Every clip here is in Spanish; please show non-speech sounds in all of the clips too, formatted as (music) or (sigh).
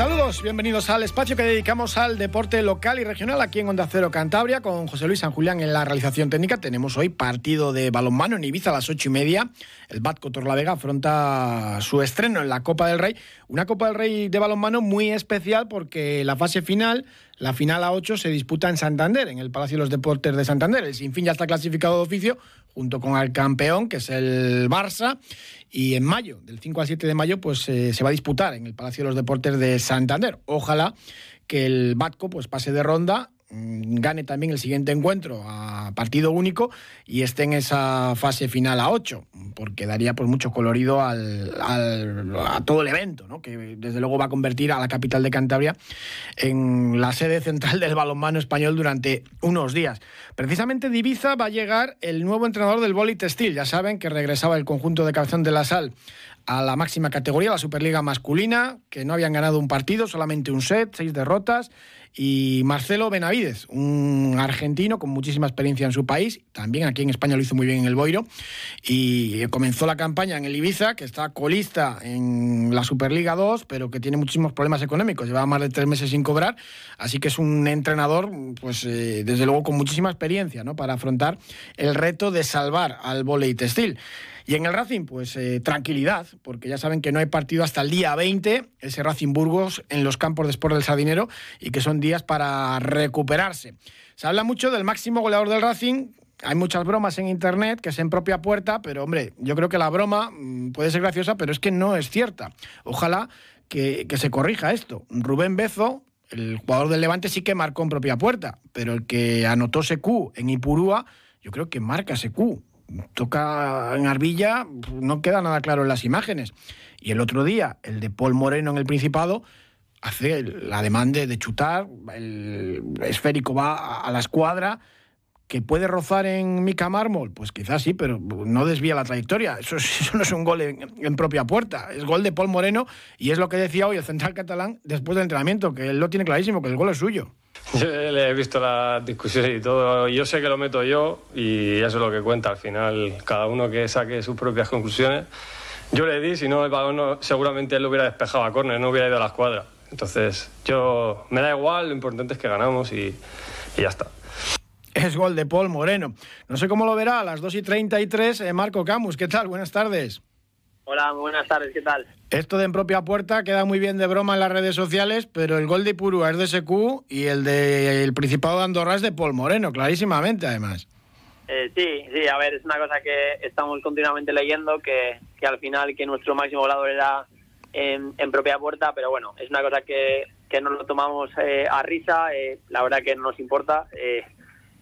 Saludos, bienvenidos al espacio que dedicamos al deporte local y regional aquí en Onda Cero Cantabria con José Luis San Julián en la realización técnica. Tenemos hoy partido de balonmano en Ibiza a las ocho y media. El Batco Torlavega afronta su estreno en la Copa del Rey. Una Copa del Rey de balonmano muy especial porque la fase final, la final a ocho, se disputa en Santander, en el Palacio de los Deportes de Santander. El Sinfín ya está clasificado de oficio junto con el campeón, que es el Barça. Y en mayo, del 5 al 7 de mayo, pues eh, se va a disputar en el Palacio de los Deportes de Santander. Ojalá que el Batco pues pase de ronda gane también el siguiente encuentro a partido único y esté en esa fase final a 8, porque daría pues mucho colorido al, a todo el evento, ¿no? que desde luego va a convertir a la capital de Cantabria en la sede central del balonmano español durante unos días. Precisamente de va a llegar el nuevo entrenador del boli textil, ya saben que regresaba el conjunto de Cabezón de la Sal a la máxima categoría, la Superliga masculina, que no habían ganado un partido, solamente un set, seis derrotas. Y Marcelo Benavides, un argentino con muchísima experiencia en su país, también aquí en España lo hizo muy bien en el Boiro, y comenzó la campaña en el Ibiza, que está colista en la Superliga 2, pero que tiene muchísimos problemas económicos, lleva más de tres meses sin cobrar, así que es un entrenador, pues eh, desde luego con muchísima experiencia, ¿no? Para afrontar el reto de salvar al volei textil. Y en el Racing, pues eh, tranquilidad, porque ya saben que no hay partido hasta el día 20, ese Racing Burgos en los campos de Sport del Sardinero, y que son días para recuperarse. Se habla mucho del máximo goleador del Racing, hay muchas bromas en internet que es en propia puerta, pero hombre, yo creo que la broma mm, puede ser graciosa, pero es que no es cierta. Ojalá que, que se corrija esto. Rubén Bezo, el jugador del Levante, sí que marcó en propia puerta, pero el que anotó Q en Ipurúa, yo creo que marca Q toca en Arbilla, no queda nada claro en las imágenes. Y el otro día, el de Paul Moreno en el Principado, hace la demanda de chutar, el esférico va a la escuadra, que puede rozar en Mica Mármol, pues quizás sí, pero no desvía la trayectoria. Eso, (laughs) no es un gol en, propia puerta, es gol de Paul Moreno y es lo que decía hoy el central catalán después del entrenamiento, que él lo tiene clarísimo, que el gol es suyo. (laughs) Yo le he visto las discusiones y todo. Yo sé que lo meto yo y eso es lo que cuenta. Al final, cada uno que saque sus propias conclusiones. Yo le di, si no, el balón seguramente él lo hubiera despejado a córner, no hubiera ido a la escuadra. Entonces, yo me da igual, lo importante es que ganamos y, y ya está. Es gol de Paul Moreno. No sé cómo lo verá a las 2 y 33 eh, Marco Camus. ¿Qué tal? Buenas tardes. Hola, buenas tardes, ¿qué tal? Esto de en propia puerta queda muy bien de broma en las redes sociales, pero el gol de Purúa es de SQ y el de el Principado de Andorra es de Paul Moreno, clarísimamente además. Eh, sí, sí, a ver, es una cosa que estamos continuamente leyendo, que, que al final que nuestro máximo volador era en, propia puerta, pero bueno, es una cosa que, que no lo tomamos eh, a risa, eh, la verdad que no nos importa.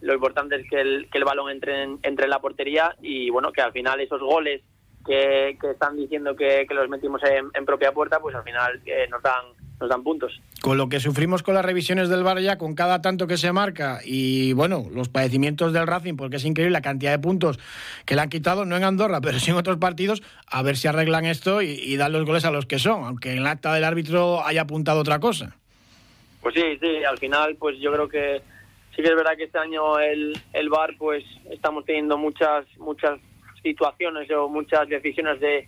lo importante es que el, que el balón entre en, entre en la portería y bueno, que al final esos goles que, están diciendo que, los metimos en, propia puerta, pues al final eh, nos dan nos dan puntos. Con lo que sufrimos con las revisiones del VAR ya, con cada tanto que se marca y bueno, los padecimientos del Racing, porque es increíble la cantidad de puntos que le han quitado, no en Andorra, (laughs) pero sí en otros partidos, a ver si arreglan esto y, dan los goles a los que son, aunque en el acta del árbitro haya apuntado otra cosa. Pues sí, sí, al final pues yo creo que sí que es verdad que este año el, el VAR pues estamos teniendo muchas muchas situaciones o muchas decisiones de,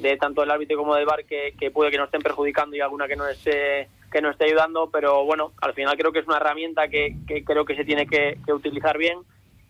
de tanto del árbitro como del VAR que, que, puede que nos estén perjudicando y alguna que no esté que no esté ayudando, pero bueno, al final creo que es una herramienta que, que creo que se tiene que, utilizar bien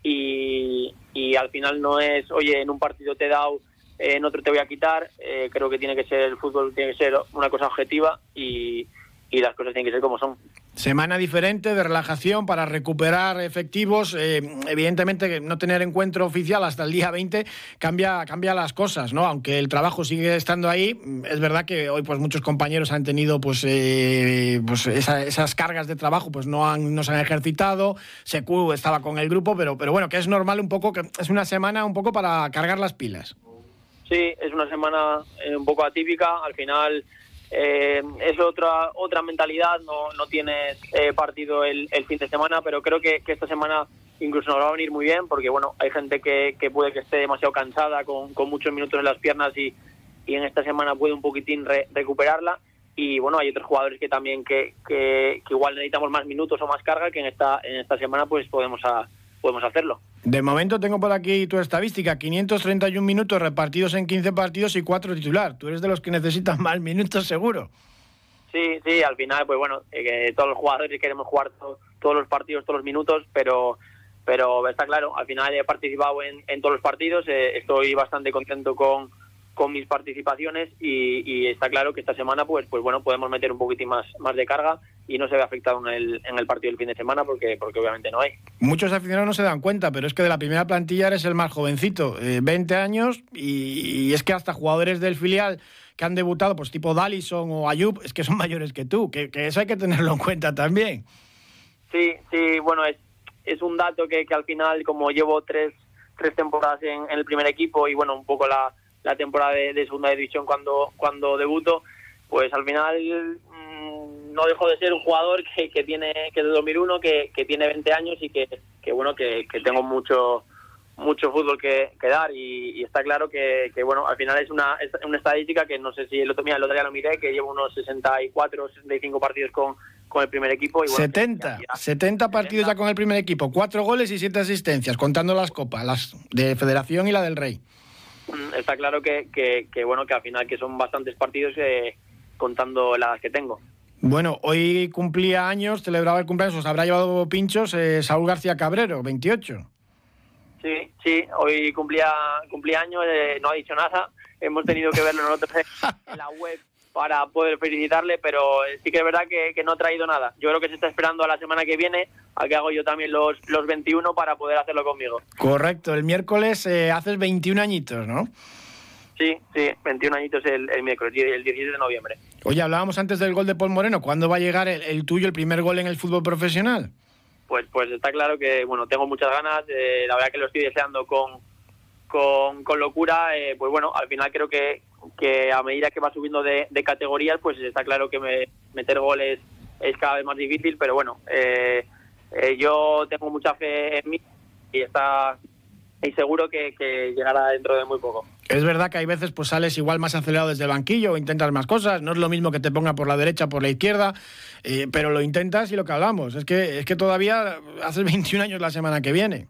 y, y, al final no es, oye, en un partido te he dado, en otro te voy a quitar, eh, creo que tiene que ser el fútbol, tiene que ser una cosa objetiva y, y las cosas tienen que ser como son. Semana diferente de relajación para recuperar efectivos. Eh, evidentemente, no tener encuentro oficial hasta el día 20 cambia, cambia las cosas, ¿no? Aunque el trabajo sigue estando ahí, es verdad que hoy pues muchos compañeros han tenido pues, eh, pues esas cargas de trabajo, pues no, han, no se han ejercitado. Secu estaba con el grupo, pero, pero bueno, que es normal un poco, que es una semana un poco para cargar las pilas. Sí, es una semana eh, un poco atípica. Al final eh, es otra otra mentalidad, no, no tienes eh, partido el, el, fin de semana, pero creo que, esta semana incluso nos va a venir muy bien, porque bueno, hay gente que, que puede que esté demasiado cansada, con, muchos minutos en las piernas y, y en esta semana puede un poquitín re, recuperarla. Y bueno, hay otros jugadores que también que, que, igual necesitamos más minutos o más carga, que en esta, en esta semana pues podemos, podemos hacerlo. De momento tengo por aquí tu estadística, 531 minutos repartidos en 15 partidos y 4 titular. Tú eres de los que necesitan más minutos seguro. Sí, sí, al final, pues bueno, eh, todos los jugadores queremos jugar to todos los partidos, todos los minutos, pero pero está claro, al final he participado en, en todos los partidos, eh, estoy bastante contento con, con mis participaciones y, y, está claro que esta semana pues pues bueno podemos meter un poquitín más más de carga y no se ve afectado en el, en el partido del fin de semana porque porque obviamente no hay. Muchos aficionados no se dan cuenta, pero es que de la primera plantilla eres el más jovencito, eh, 20 años y, y, es que hasta jugadores del filial que han debutado, pues tipo Dallison o Ayub, es que son (laughs) mayores que tú, que, que eso hay que tenerlo en cuenta también. Sí, sí, bueno, es, es un dato que, que al final como llevo tres, tres temporadas en, en el primer equipo y bueno, un poco la la temporada de, de, segunda división cuando cuando debuto pues al final no dejo de ser un jugador que, que tiene que es de 2001 que, que tiene 20 años y que, que bueno que, que tengo mucho mucho fútbol que, dar y, y, está claro que, que, bueno al final es una es una estadística que no sé si el otro, mira, el otro día lo miré que llevo unos 64 65 partidos con con el primer equipo. Y bueno, 70, ya, ya, 70 partidos 70. ya con el primer equipo, 4 goles y 7 asistencias, contando las copas, las de Federación y la del Rey. Mm, está claro que, bueno que al final que son bastantes partidos eh, contando las que tengo. Bueno, hoy cumplía años, celebraba el cumpleaños, os habrá llevado pinchos eh, Saúl García Cabrero, 28. Sí, sí, hoy cumplía, cumplía años, eh, no ha dicho nada, hemos tenido que verlo nosotros (laughs) en la web para poder felicitarle, pero sí que es verdad que, que, no ha traído nada. Yo creo que se está esperando a la semana que viene a que hago yo también los, los 21 para poder hacerlo conmigo. Correcto, el miércoles eh, haces 21 añitos, ¿no? Sí, sí, 21 añitos el, el miércoles, el 17 de noviembre. Oye, hablábamos antes del gol de Paul Moreno, ¿cuándo va a llegar el, el tuyo, el primer gol en el fútbol profesional? Pues, pues está claro que, bueno, tengo muchas ganas, eh, la verdad que lo estoy deseando con, con, con locura, eh, pues bueno, al final creo que, que a medida que va subiendo de, de categorías, pues está claro que me, meter goles es cada vez más difícil, pero bueno, eh, eh, yo tengo mucha fe en mí y está y seguro que, que, llegará dentro de muy poco. Es verdad que hay veces pues sales igual más acelerado desde el banquillo o intentas más cosas, no es lo mismo que te ponga por la derecha por la izquierda, eh, pero lo intentas y lo que hablamos, es que es que todavía haces (laughs) 21 años la semana que viene.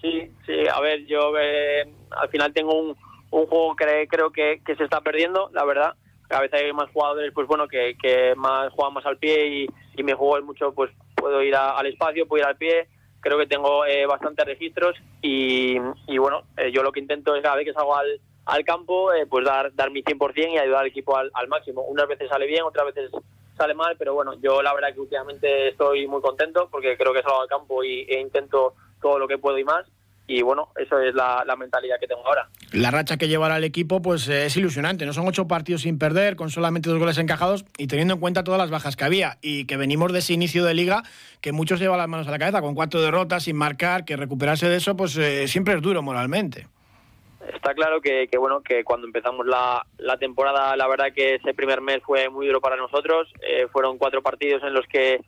Sí, sí, a ver, yo eh, al final tengo un, un juego que creo que, se está perdiendo, la verdad. Cada vez hay más jugadores, pues bueno, que, que más juegan más al pie y, y mi juego mucho, pues puedo ir a, al espacio, puedo ir al pie. Creo que tengo eh, bastantes registros y, y bueno, eh, yo lo que intento es cada vez que salgo al, al campo, eh, pues dar, dar mi 100% y ayudar al equipo al, máximo. Unas veces sale bien, otras veces sale mal, pero bueno, yo la verdad que últimamente estoy muy contento porque creo que salgo al campo y, e intento todo lo que puedo y más y bueno, eso es la, la, mentalidad que tengo ahora. La racha que llevará el equipo pues eh, es ilusionante, no son ocho partidos sin perder, con solamente dos goles encajados y teniendo en cuenta todas las bajas que había y que venimos de ese inicio de liga que muchos llevan las manos a la cabeza con cuatro derrotas sin marcar, que recuperarse de eso pues eh, siempre es duro moralmente. Está claro que, que bueno que cuando empezamos la, la, temporada la verdad que ese primer mes fue muy duro para nosotros, eh, fueron cuatro partidos en los que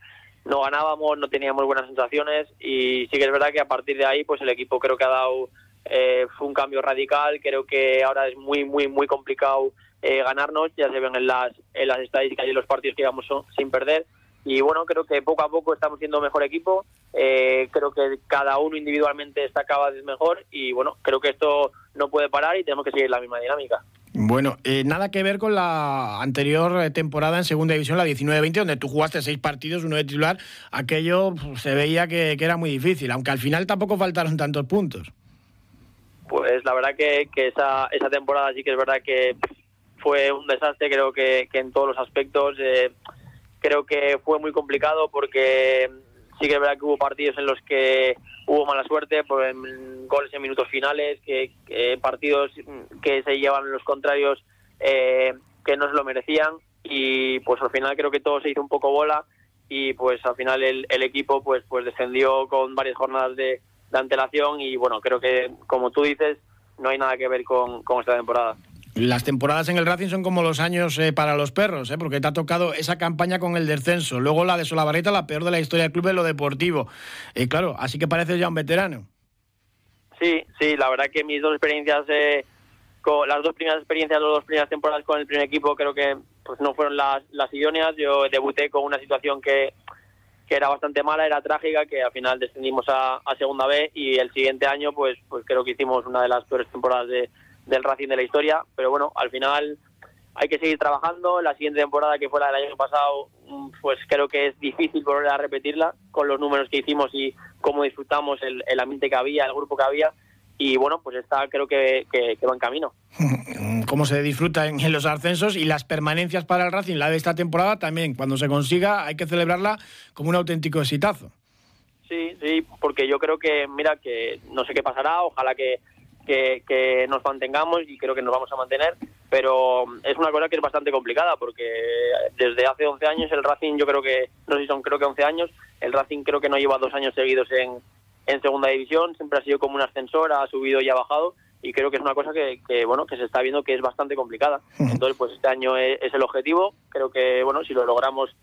no ganábamos, no teníamos buenas sensaciones y sí que es verdad que a partir de ahí pues el equipo creo que ha dado eh, un cambio radical, creo que ahora es muy muy muy complicado eh, ganarnos, ya se ven en las, en las estadísticas y en los partidos que íbamos sin perder y bueno, creo que poco a poco estamos siendo mejor equipo, eh, creo que cada uno individualmente está cada vez mejor y bueno, creo que esto no puede parar y tenemos que seguir la misma dinámica. Bueno, eh, nada que ver con la anterior eh, temporada en Segunda División, la 19-20, donde tú jugaste seis partidos, uno de titular. Aquello pues, se veía que, que, era muy difícil, aunque al final tampoco faltaron tantos puntos. Pues la verdad que, que esa, esa temporada sí que es verdad que fue un desastre, creo que, que en todos los aspectos. Eh, creo que fue muy complicado porque sí que es verdad que hubo partidos en los que hubo mala suerte por en goles en minutos finales, que, partidos que se llevan los contrarios eh, que no se lo merecían y pues al final creo que todo se hizo un poco bola y pues al final el, el equipo pues pues descendió con varias jornadas de, antelación y bueno creo que como tú dices no hay nada que ver con esta temporada. Las temporadas en el Racing son como los años eh, para los perros, ¿eh? porque te ha tocado esa campaña con el descenso, luego la de Solabarrieta, la peor de la historia del club en lo deportivo. Eh, claro, así que pareces ya un veterano. Sí, sí, la verdad que mis dos experiencias, eh, con las dos primeras experiencias, las dos primeras temporadas con el primer equipo, creo que pues no fueron las, las idóneas. Yo debuté con una situación que, que era bastante mala, era trágica, que al final descendimos a, a segunda B y el siguiente año, pues, pues creo que hicimos una de las peores temporadas de, del Racing de la historia. Pero bueno, al final hay que seguir trabajando. La siguiente temporada, que fue la del año pasado, pues creo que es difícil volver a repetirla con los números que hicimos y cómo disfrutamos el, el ambiente que había, el grupo que había. Y bueno, pues está, creo que, que, que va en camino. (laughs) Cómo se disfruta en, en los ascensos y las permanencias para el Racing, la de esta temporada también, cuando se consiga, hay que celebrarla como un auténtico exitazo. Sí, sí, porque yo creo que, mira, que no sé qué pasará, ojalá que, que, que, nos mantengamos y creo que nos vamos a mantener, pero es una cosa que es bastante complicada porque desde hace 11 años el Racing, yo creo que, no sé si son creo que 11 años, el Racing creo que no lleva dos años seguidos en, en segunda división, siempre ha sido como un ascensor, ha subido y ha bajado y creo que es una cosa que, que, bueno que se está viendo que es bastante complicada. Entonces, pues este año es, es el objetivo, creo que bueno, si lo logramos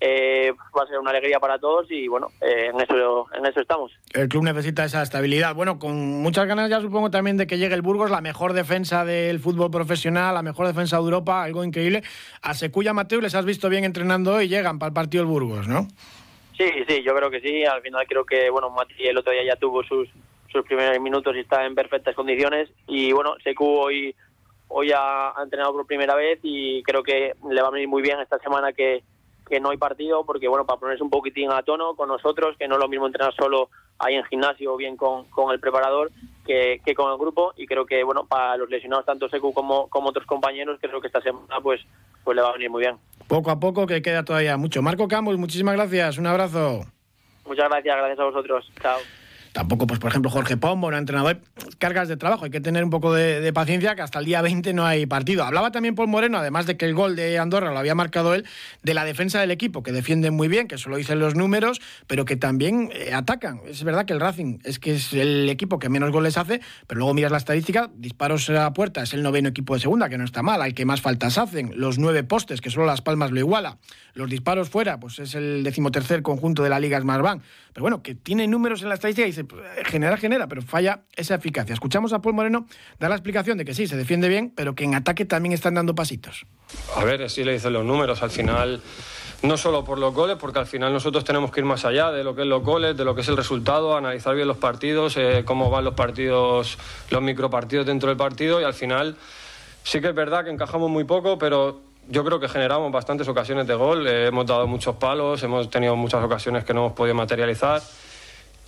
eh, va a ser una alegría para todos y bueno, eh, en eso en eso estamos. El club necesita esa estabilidad. Bueno, con muchas ganas ya supongo también de que llegue el Burgos, la mejor defensa del fútbol profesional, la mejor defensa de Europa, algo increíble. A Secuya Mateo les has visto bien entrenando hoy llegan para el partido el Burgos, ¿no? Sí, sí, yo creo que sí. Al final creo que bueno, Mati el otro día ya tuvo sus sus primeros minutos y está en perfectas condiciones y bueno, Secu hoy hoy ha, ha entrenado por primera vez y creo que le va a venir muy bien esta semana que que no hay partido, porque bueno, para ponerse un poquitín a tono con nosotros, que no es lo mismo entrenar solo ahí en gimnasio o bien con, con el preparador que, que, con el grupo y creo que bueno, para los lesionados tanto Secu como, como otros compañeros, creo que esta semana pues, pues le va a venir muy bien. Poco a poco que queda todavía mucho. Marco Campos, muchísimas gracias, un abrazo. Muchas gracias, gracias a vosotros. Chao. Tampoco, pues por ejemplo, Jorge Pombo, un entrenador, cargas de trabajo. Hay que tener un poco de, paciencia, que hasta el día 20 no hay partido. Hablaba también Paul Moreno, además de que el gol de Andorra lo había marcado él, de la defensa del equipo, que defienden muy bien, que eso lo dicen los números, pero que también eh, atacan. Es verdad que el Racing es que es el equipo que menos goles hace, pero luego miras la estadística, disparos a puerta, es el noveno equipo de segunda, que no está mal, al que más faltas hacen. Los nueve postes, que solo Las Palmas lo iguala. Los disparos fuera, pues es el decimotercer conjunto de la Liga Smartbank. Pero bueno, que tiene números en la estadística y pues, genera, genera, pero falla esa eficacia. Escuchamos a Paul Moreno dar la explicación de que sí, se defiende bien, pero que en ataque también están dando pasitos. A ver, así le dicen los números. Al final, no solo por los goles, porque al final nosotros tenemos que ir más allá de lo que es los goles, de lo que es el resultado, analizar bien los partidos, eh, cómo van los partidos, los micropartidos dentro del partido y al final sí que es verdad que encajamos muy poco, pero yo creo que generamos bastantes ocasiones de gol, eh, hemos dado muchos palos, hemos tenido muchas ocasiones que no hemos podido materializar.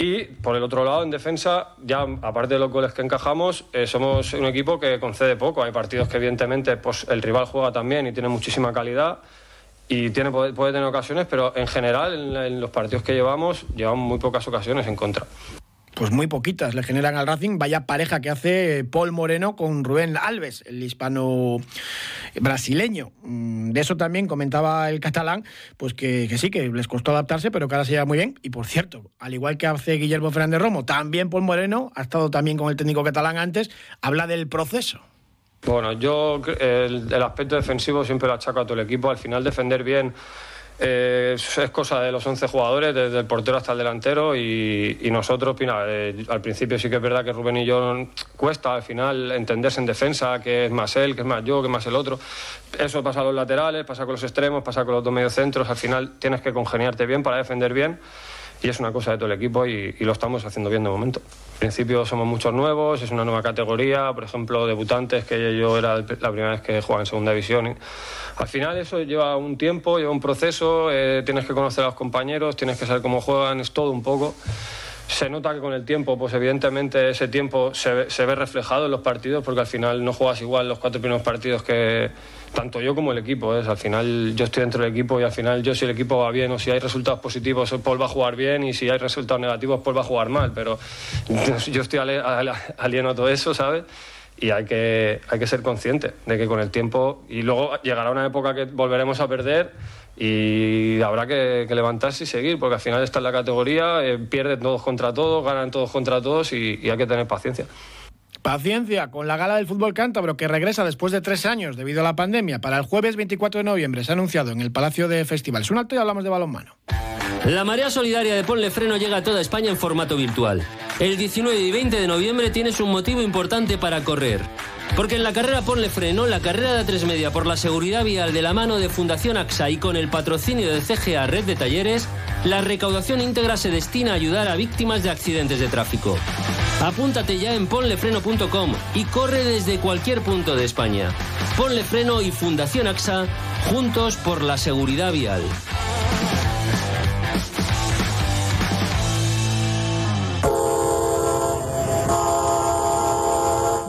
Y por el otro lado, en defensa, ya aparte de los goles que encajamos, eh, somos un equipo que concede poco. Hay partidos que evidentemente pues, el rival juega también y tiene muchísima calidad y tiene, puede, tener ocasiones, pero en general en, en los partidos que llevamos, llevamos muy pocas ocasiones en contra pues muy poquitas le generan al Racing. Vaya pareja que hace Paul Moreno con Rubén Alves, el hispano brasileño. De eso también comentaba el catalán, pues que, que, sí, que les costó adaptarse, pero que ahora se lleva muy bien. Y por cierto, al igual que hace Guillermo Fernández Romo, también Paul Moreno ha estado también con el técnico catalán antes, habla del proceso. Bueno, yo el, el aspecto defensivo siempre lo achaco a todo el equipo. Al final defender bien eh, es cosa de los 11 jugadores, desde el portero hasta el delantero y, nosotros, eh, al principio sí que es verdad que Rubén y yo cuesta al final entenderse en defensa, que es más él, que es más yo, que es más el otro. Eso pasa a los laterales, pasa con los extremos, pasa con los dos mediocentros, al final tienes que congeniarte bien para defender bien y es una cosa de todo el equipo y, y, lo estamos haciendo bien de momento. En principio somos muchos nuevos, es una nueva categoría, por ejemplo, debutantes, que yo era la primera vez que jugaba en segunda división. Al final eso lleva un tiempo, lleva un proceso, eh, tienes que conocer a los compañeros, tienes que saber cómo juegan, es todo un poco. Se nota que con el tiempo, pues evidentemente ese tiempo se, se ve reflejado en los partidos porque al final no juegas igual los cuatro primeros partidos que tanto yo como el equipo. ¿eh? Al final yo estoy dentro del equipo y al final yo si el equipo va bien o si hay resultados positivos, Paul va a jugar bien y si hay resultados negativos, Paul va a jugar mal. Pero (laughs) yo estoy alieno a todo eso, ¿sabes? y hay que, hay que ser consciente de que con el tiempo y luego llegará una época que volveremos a perder y habrá que, que levantarse y seguir porque al final está en la categoría, eh, pierden todos contra todos, ganan todos contra todos y, y hay que tener paciencia. Paciencia con la gala del fútbol cántabro que regresa después de tres años debido a la pandemia. Para el jueves 24 de noviembre se ha anunciado en el Palacio de Festivales. Un alto y hablamos de balonmano. La marea solidaria de Ponle Freno llega a toda España en formato virtual. El 19 y 20 de noviembre tienes un motivo importante para correr. Porque en la carrera Ponle Freno, la carrera de A3 Media por la seguridad vial de la mano de Fundación AXA y con el patrocinio de CGA Red de Talleres, la recaudación íntegra se destina a ayudar a víctimas de accidentes de tráfico. Apúntate ya en ponlefreno.com y corre desde cualquier punto de España. Ponle Freno y Fundación AXA, juntos por la seguridad vial.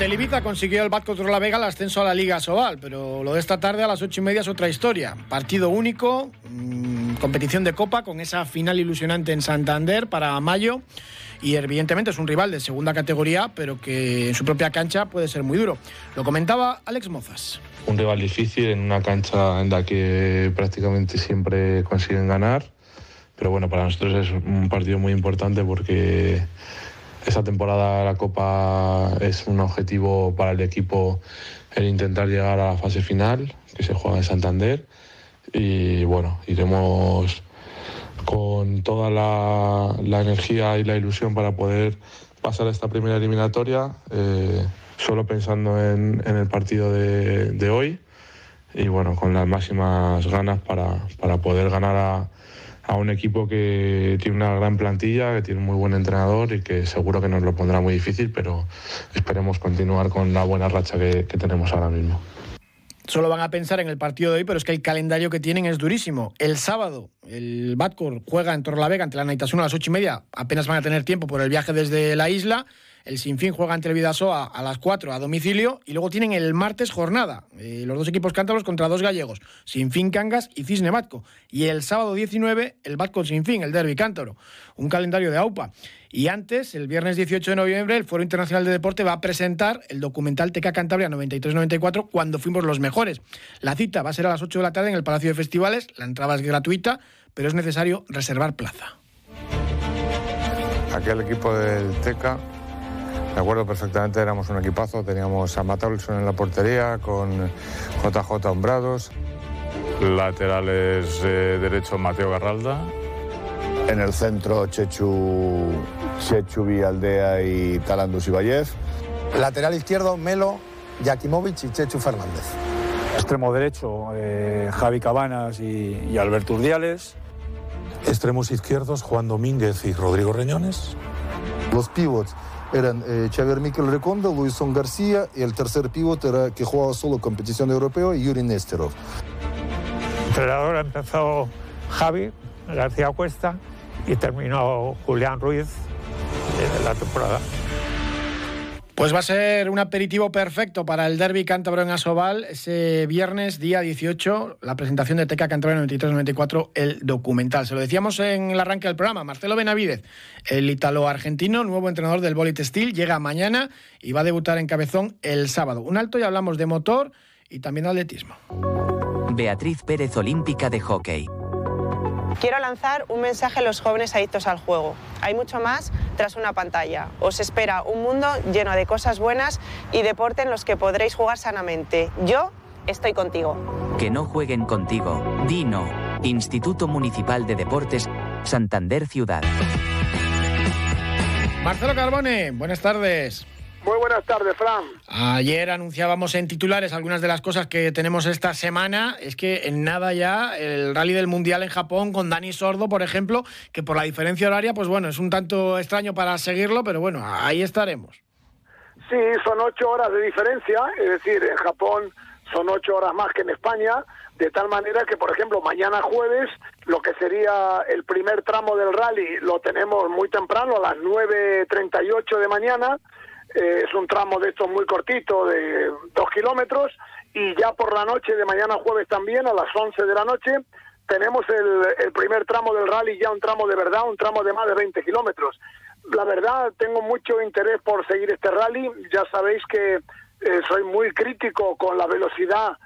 Ante Ibiza consiguió el Bat contra la Vega el ascenso a la Liga Sobal, pero lo de esta tarde a las ocho y media es otra historia. Partido único, mmm, competición de Copa con esa final ilusionante en Santander para mayo y evidentemente es un rival de segunda categoría, pero que en su propia cancha puede ser muy duro. Lo comentaba Alex Mozas. Un rival difícil en una cancha en la que prácticamente siempre consiguen ganar, pero bueno, para nosotros es un partido muy importante porque esa temporada la Copa es un objetivo para el equipo el intentar llegar a la fase final, que se juega en Santander. Y bueno, iremos con toda la, energía y la ilusión para poder pasar a esta primera eliminatoria, eh, solo pensando en, en el partido de, de, hoy y bueno, con las máximas ganas para, para poder ganar a, a un equipo que tiene una gran plantilla, que tiene un muy buen entrenador y que seguro que nos lo pondrá muy difícil, pero esperemos continuar con la buena racha que, tenemos ahora mismo. Solo van a pensar en el partido de hoy, pero es que el calendario que tienen es durísimo. El sábado, el Batcor juega en Torrelavega ante la Naitasuna a las ocho y media. Apenas van a tener tiempo por el viaje desde la isla. El Sinfín juega ante el Vidasoa a las 4 a domicilio y luego tienen el martes jornada. Eh, los dos equipos cántabros contra dos gallegos, Sinfín Cangas y Cisne Batco. Y el sábado 19 el Batco Sinfín, el derby cántaro. Un calendario de AUPA. Y antes, el viernes 18 de noviembre, el Foro Internacional de Deporte va a presentar el documental Teca Cantabria 93-94, cuando fuimos los mejores. La cita va a ser a las 8 de la tarde en el Palacio de Festivales. La entrada es gratuita, pero es necesario reservar plaza. Aquel equipo del Teca me acuerdo perfectamente, éramos un equipazo, teníamos a Matt Olson en la portería, con JJ Hombrados. Laterales eh, derecho Mateo Garralda. En el centro Chechu, Chechu Vialdea y Talandus Ibayev. Lateral izquierdo Melo, Yakimovic y Chechu Fernández. Extremo derecho eh, Javi Cabanas y, y Alberto Urdiales. Extremos izquierdos Juan Domínguez y Rodrigo Reñones. Los pivots eran eh, Xavier Miquel Recondo, Luisón García y el tercer pívot era que jugaba solo competición europea, Yuri Nesterov. Entrenador empezó Javi García Cuesta y terminó Julián Ruiz de la temporada. Pues va a ser un aperitivo perfecto para el derby cántabro en Asobal ese viernes, día 18, la presentación de Teca Cántabro 93-94, el documental. Se lo decíamos en el arranque del programa, Marcelo Benavidez, el italo-argentino, nuevo entrenador del Bolit Steel, llega mañana y va a debutar en Cabezón el sábado. Un alto y hablamos de motor y también de atletismo. Beatriz Pérez, olímpica de hockey. Quiero lanzar un mensaje a los jóvenes adictos al juego. Hay mucho más tras una pantalla. Os espera un mundo lleno de cosas buenas y deporte en los que podréis jugar sanamente. Yo estoy contigo. Que no jueguen contigo. Dino. Instituto Municipal de Deportes, Santander Ciudad. Marcelo Carbone, buenas tardes. Muy buenas tardes, Fran. Ayer anunciábamos en titulares algunas de las cosas que tenemos esta semana. Es que en nada ya el rally del Mundial en Japón con Dani Sordo, por ejemplo, que por la diferencia horaria, pues bueno, es un tanto extraño para seguirlo, pero bueno, ahí estaremos. Sí, son ocho horas de diferencia, es decir, en Japón son ocho horas más que en España, de tal manera que, por ejemplo, mañana jueves, lo que sería el primer tramo del rally, lo tenemos muy temprano, a las 9.38 de mañana, eh, es un tramo de estos muy cortito, de dos kilómetros, y ya por la noche de mañana jueves también, a las 11 de la noche, tenemos el, el primer tramo del rally, ya un tramo de verdad, un tramo de más de 20 kilómetros. La verdad, tengo mucho interés por seguir este rally. Ya sabéis que eh, soy muy crítico con la velocidad,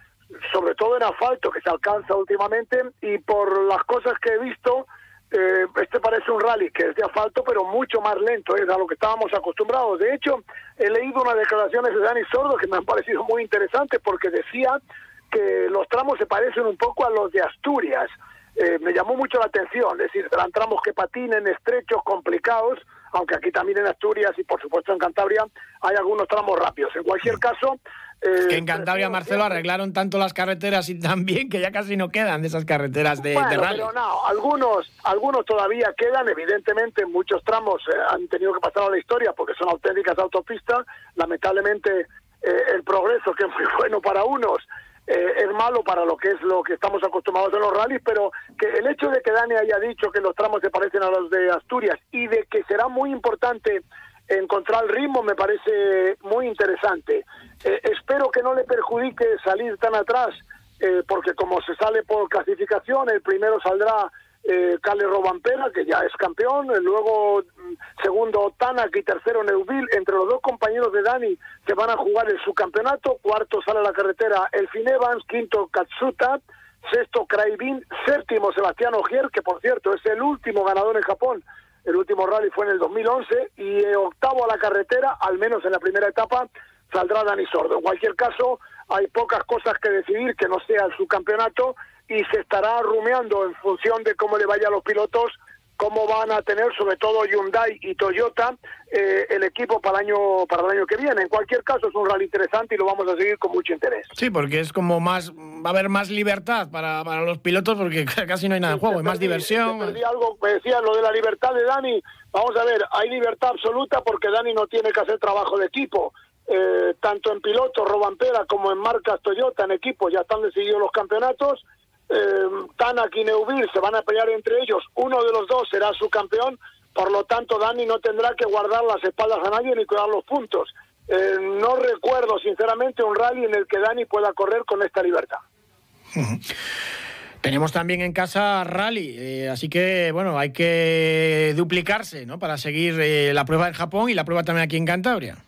sobre todo en asfalto, que se alcanza últimamente, y por las cosas que he visto, eh, este parece un rally que es de asfalto, pero mucho más lento, es a lo que estábamos acostumbrados. De hecho, he leído unas declaraciones de Dani Sordo que me han parecido muy interesantes porque decía que los tramos se parecen un poco a los de Asturias. Eh, me llamó mucho la atención, es decir, serán tramos que patinen, estrechos, complicados, aunque aquí también en Asturias y por supuesto en Cantabria hay algunos tramos rápidos. En cualquier caso... Eh, que en Cantabria, Marcelo, arreglaron tanto las carreteras y también que ya casi no quedan de esas carreteras de, bueno, rally. Pero no, algunos, algunos todavía quedan, evidentemente muchos tramos eh, han tenido que pasar a la historia porque son auténticas autopistas, lamentablemente eh, el progreso que es muy (laughs) bueno para unos eh, es malo para lo que es lo que estamos acostumbrados en los rallies, pero que el hecho de que Dani haya dicho que los tramos se parecen a los de Asturias y de que será muy importante encontrar el ritmo me parece muy interesante. Eh, espero que no le perjudique salir tan atrás, eh, porque como se sale por clasificación, el primero saldrá eh, Cale Robampera, que ya es campeón, eh, luego mm, segundo Tanak y tercero Neuville, entre los dos compañeros de Dani se van a jugar el subcampeonato, cuarto sale a la carretera Elfin Evans, quinto Katsuta, sexto Kraivin, séptimo Sebastián Ogier, que por cierto es el último ganador en Japón, el último rally fue en el 2011, y eh, octavo a la carretera, al menos en la primera etapa, saldrá Dani Sordo. En cualquier caso, hay pocas cosas que decidir que no sea el subcampeonato, y se estará rumeando en función de cómo le vaya a los pilotos cómo van a tener sobre todo Hyundai y Toyota eh, el equipo para el año para el año que viene. En cualquier caso es un rally interesante y lo vamos a seguir con mucho interés. Sí, porque es como más va a haber más libertad para, para los pilotos porque (laughs) casi no hay nada en juego, hay más diversión. Perdí algo, me decía lo de la libertad de Dani. Vamos a ver, hay libertad absoluta porque Dani no tiene que hacer trabajo de equipo. Eh, tanto en pilotos, Robampera, como en marcas Toyota, en equipos, ya están decididos los campeonatos eh, Tanak y Neuville se van a pelear entre ellos, uno de los dos será su campeón, por lo tanto Dani no tendrá que guardar las espaldas a nadie ni cuidar los puntos. Eh, no recuerdo sinceramente un rally en el que Dani pueda correr con esta libertad. (laughs) Tenemos también en casa rally, eh, así que bueno, hay que duplicarse ¿no? para seguir eh, la prueba en Japón y la prueba también aquí en Cantabria.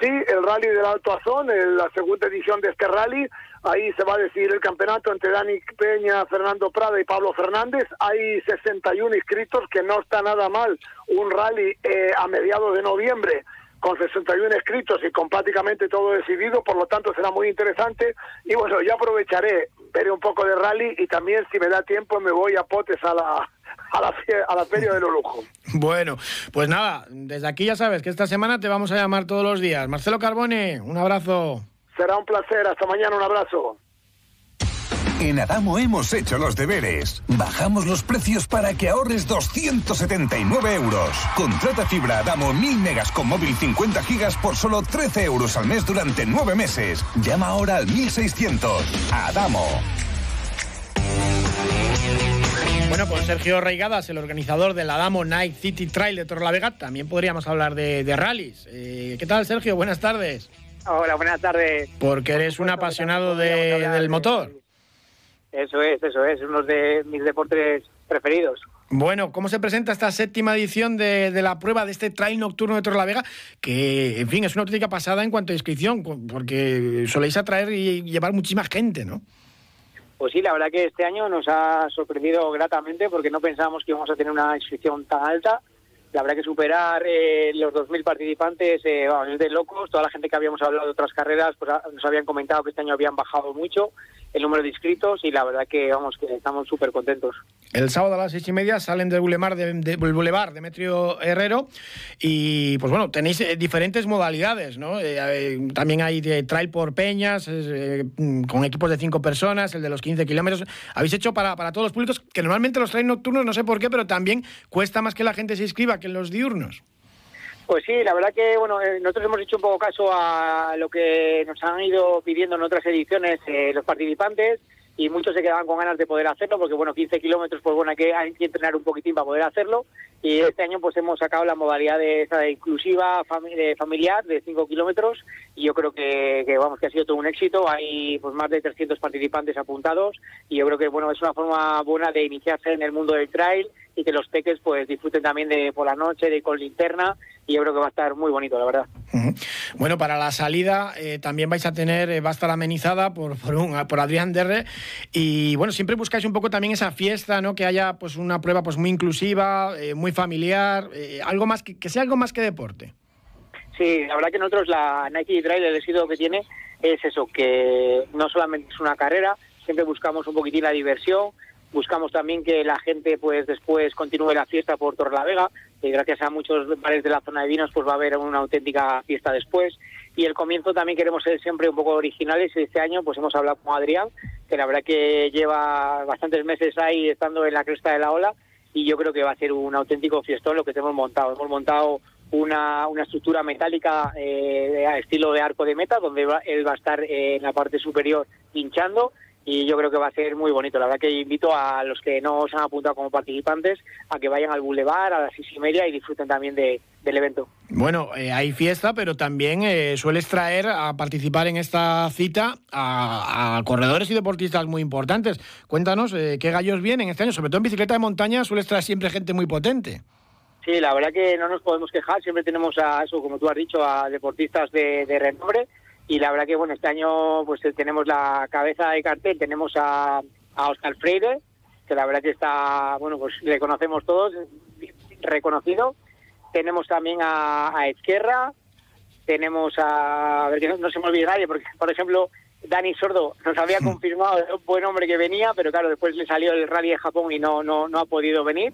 Sí, el rally del Alto Azón, la segunda edición de este rally, ahí se va a decidir el campeonato entre Dani Peña, Fernando Prada y Pablo Fernández. Hay 61 inscritos, que no está nada mal. Un rally eh, a mediados de noviembre con 61 inscritos y con prácticamente todo decidido, por lo tanto será muy interesante. Y bueno, yo aprovecharé, veré un poco de rally y también si me da tiempo me voy a Potes a la, a la, a la Feria de los Lujos. (laughs) Bueno, pues nada, desde aquí ya sabes que esta semana te vamos a llamar todos los días. Marcelo Carbone, un abrazo. Será un placer, hasta mañana, un abrazo. En Adamo hemos hecho los deberes. Bajamos los precios para que ahorres 279 euros. Contrata fibra Adamo 1000 megas con móvil 50 gigas por solo 13 euros al mes durante 9 meses. Llama ahora al 1600. Adamo. Bueno, con Sergio Reigadas, el organizador del Adamo Night City Trail de Torrelavega, también podríamos hablar de, de rallies. Eh, ¿Qué tal, Sergio? Buenas tardes. Hola, buenas tardes. Porque eres un apasionado de, del motor. Eso es, eso es, uno de mis deportes preferidos. Bueno, ¿cómo se presenta esta séptima edición de, de, la prueba de este trail nocturno de Torrelavega? Que, en fin, es una auténtica pasada en cuanto a inscripción, porque soléis atraer y llevar muchísima gente, ¿no? Pues sí, la verdad que este año nos ha sorprendido gratamente porque no pensábamos que íbamos a tener una inscripción tan alta. La verdad que superar eh, los 2.000 participantes, eh, vamos, es de locos. Toda la gente que habíamos hablado de otras carreras pues nos habían comentado que este año habían bajado mucho el número de inscritos y la verdad que vamos que estamos súper contentos. El sábado a las seis y media salen del Boulevard, de, Demetrio Herrero y pues bueno, tenéis eh, diferentes modalidades, ¿no? Eh, también hay trail por peñas, eh, con equipos de cinco personas, el de los 15 kilómetros. Habéis hecho para, para todos los públicos, que normalmente los trail nocturnos, no sé por qué, pero también cuesta más que la gente se inscriba que en los diurnos. Pues sí, la verdad que bueno, eh, nosotros hemos hecho un poco caso a lo que nos han ido pidiendo en otras ediciones eh, los participantes y muchos se quedaban con ganas de poder hacerlo porque bueno 15 kilómetros pues bueno hay que, hay que entrenar un poquitín para poder hacerlo. Y este año pues hemos sacado la modalidad de esa de inclusiva de familiar de 5 kilómetros y yo creo que, que, vamos que ha sido todo un éxito. Hay pues más de 300 participantes apuntados y yo creo que bueno es una forma buena de iniciarse en el mundo del trail y que los peques pues disfruten también de por la noche de con linterna y yo creo que va a estar muy bonito la verdad Bueno, para la salida eh, también vais a tener, eh, va a estar amenizada por, (laughs) por, un, por Adrián Derre y bueno, siempre buscáis un poco también esa fiesta, ¿no? Que haya pues una prueba pues muy inclusiva, eh, muy familiar, eh, algo más que, que sea algo más que deporte. Sí, la verdad que nosotros la Nike Trail, el éxito que tiene es eso, que no solamente es una carrera, siempre buscamos un poquitín la diversión, buscamos también que la gente pues después continúe la fiesta por Torlavega, y gracias a muchos bares de la zona de vinos pues va a haber una auténtica fiesta después. Y el comienzo también queremos ser siempre un poco originales y este año pues hemos hablado con Adrián, que la verdad que lleva bastantes meses ahí estando en la cresta de la ola y yo creo que va a ser un auténtico fiestón lo que hemos montado. Hemos montado una, una estructura metálica eh, estilo de arco de meta, donde va- él va a estar eh, en la parte superior hinchando y yo creo que va a ser muy bonito. La verdad que invito a los que no se han apuntado como participantes a que vayan al Boulevard a las seis y media y disfruten también de, del evento. Bueno, eh, hay fiesta, pero también eh, sueles traer a participar en esta cita a, a corredores y deportistas muy importantes. Cuéntanos eh, qué gallos vienen este año, sobre todo en bicicleta de montaña sueles traer siempre gente muy potente. Sí, la verdad que no nos podemos quejar. Siempre tenemos a eso, como tú has dicho, a deportistas de, de renombre. Y la verdad que, bueno, este año pues eh, tenemos la cabeza de cartel, tenemos a, a Oscar Freire, que la verdad que está, bueno, pues le conocemos todos, reconocido. Tenemos también a, a Ezquerra, tenemos a, a ver que no, no se me olvide nadie, porque, por ejemplo, Dani Sordo nos había confirmado de un buen hombre que venía, pero claro, después le salió el rally de Japón y no, no, no ha podido venir.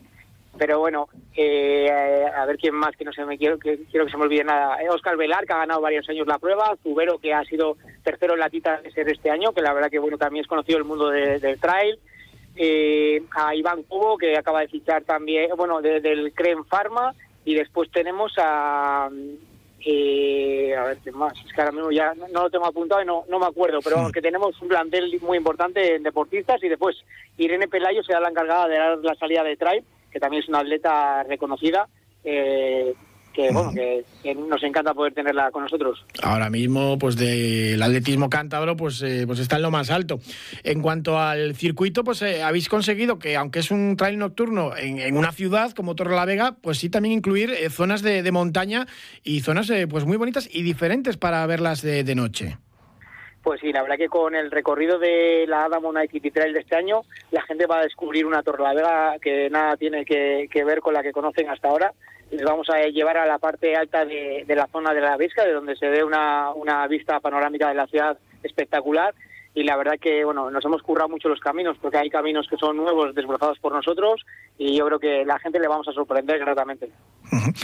Pero bueno, eh, a ver quién más, que no se me quiero que, quiero que se me olvide nada. Oscar Velar, que ha ganado varios años la prueba, Zubero, que ha sido tercero en la tita de ser este año, que la verdad que bueno también es conocido el mundo de- del trail. Eh, a Iván Cubo, que acaba de fichar también, bueno, de- del Crem Pharma, y después tenemos a... eh, a ver qué más, es que ahora mismo ya no, no lo tengo apuntado y no, no me acuerdo, pero vamos, que tenemos un plantel muy importante en deportistas y después Irene Pelayo será la encargada de dar la salida de trail, que también es una atleta reconocida, eh, que bueno, que, que nos encanta poder tenerla con nosotros. Ahora mismo, pues del atletismo cántabro, pues, eh, pues está en lo más alto. En cuanto al circuito, pues eh, habéis conseguido que, aunque es un trail nocturno en, en una ciudad como Torrelavega, pues sí también incluir eh, zonas de, de montaña y zonas eh, pues muy bonitas y diferentes para verlas de, de noche. Pues sí, la verdad que con el recorrido de la Adamo Night Trail de este año, la gente va a descubrir una Torrelavega que nada tiene que, ver con la que conocen hasta ahora. Les vamos a llevar a la parte alta de, de la zona de la Vesca, de donde se ve una vista panorámica de la ciudad espectacular. Y la verdad que bueno, nos hemos currado mucho los caminos, porque hay caminos que son nuevos, desbrozados por nosotros, y yo creo que la gente le vamos a sorprender gratamente. (laughs)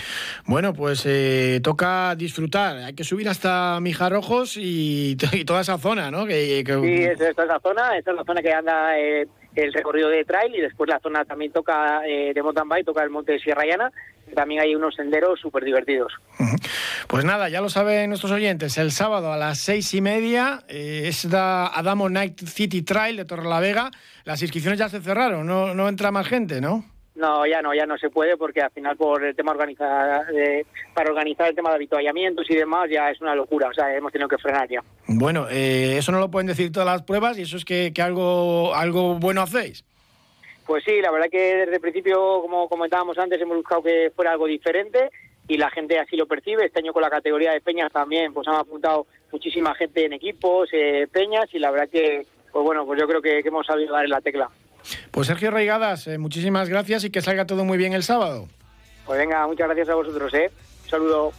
Bueno, pues eh, toca disfrutar. Hay que subir hasta Mijarrojos y, (laughs) y toda esa zona, ¿no? Que, que- Sí, es- esta es la zona, esta es la zona que anda eh, el recorrido de trail y después la zona también toca eh, de mountain bike, toca el monte de Sierra Llana, también hay unos senderos súper divertidos. (laughs) Pues nada, ya lo saben nuestros oyentes. El sábado a las seis y media eh, es la Adamo Night City Trail de Torrelavega. Las inscripciones ya se cerraron, no, no entra más gente, ¿no? No, ya no, ya no se puede porque al final por el tema organizar, eh, para organizar el tema de habituallamientos y demás ya es una locura, o sea, hemos tenido que frenar ya. Bueno, eh, eso no lo pueden decir todas las pruebas y eso es que, que algo, algo bueno hacéis. Pues sí, la verdad que desde el principio, como comentábamos antes, hemos buscado que fuera algo diferente y la gente así lo percibe. Este año con la categoría de peñas también, pues han apuntado muchísima gente en equipos, eh, peñas y la verdad que, pues bueno, pues yo creo que, que hemos sabido dar en la tecla. Pues Sergio Reigadas, eh, muchísimas gracias y que salga todo muy bien el sábado. Pues venga, muchas gracias a vosotros, ¿eh? Un saludo.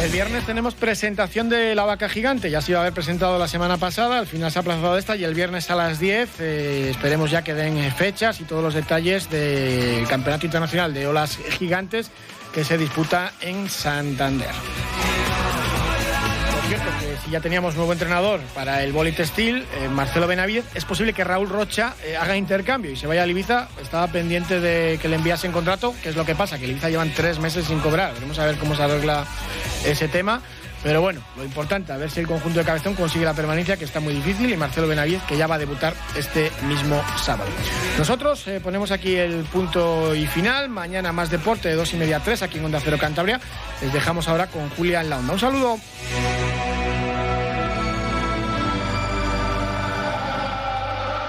El viernes tenemos presentación de la vaca gigante. Ya se iba a haber presentado la semana pasada, al final se ha aplazado esta y el viernes a las 10 eh, esperemos ya que den fechas y todos los detalles del Campeonato Internacional de Olas Gigantes que se disputa en Santander. Cierto, que si ya teníamos nuevo entrenador para el Boli Textil, eh, Marcelo Benavides, es posible que Raúl Rocha eh, haga intercambio y se vaya al Ibiza. Estaba pendiente de que le enviasen contrato, que es lo que pasa, que Ibiza llevan tres meses sin cobrar. Veremos a ver cómo se arregla ese tema. Pero bueno, lo importante, a ver si el conjunto de Cabezón consigue la permanencia, que está muy difícil, y Marcelo Benavides, que ya va a debutar este mismo sábado. Nosotros eh, ponemos aquí el punto y final. Mañana más deporte de dos y media a tres aquí en Onda Cero Cantabria. Les dejamos ahora con Julia en la Onda. Un saludo.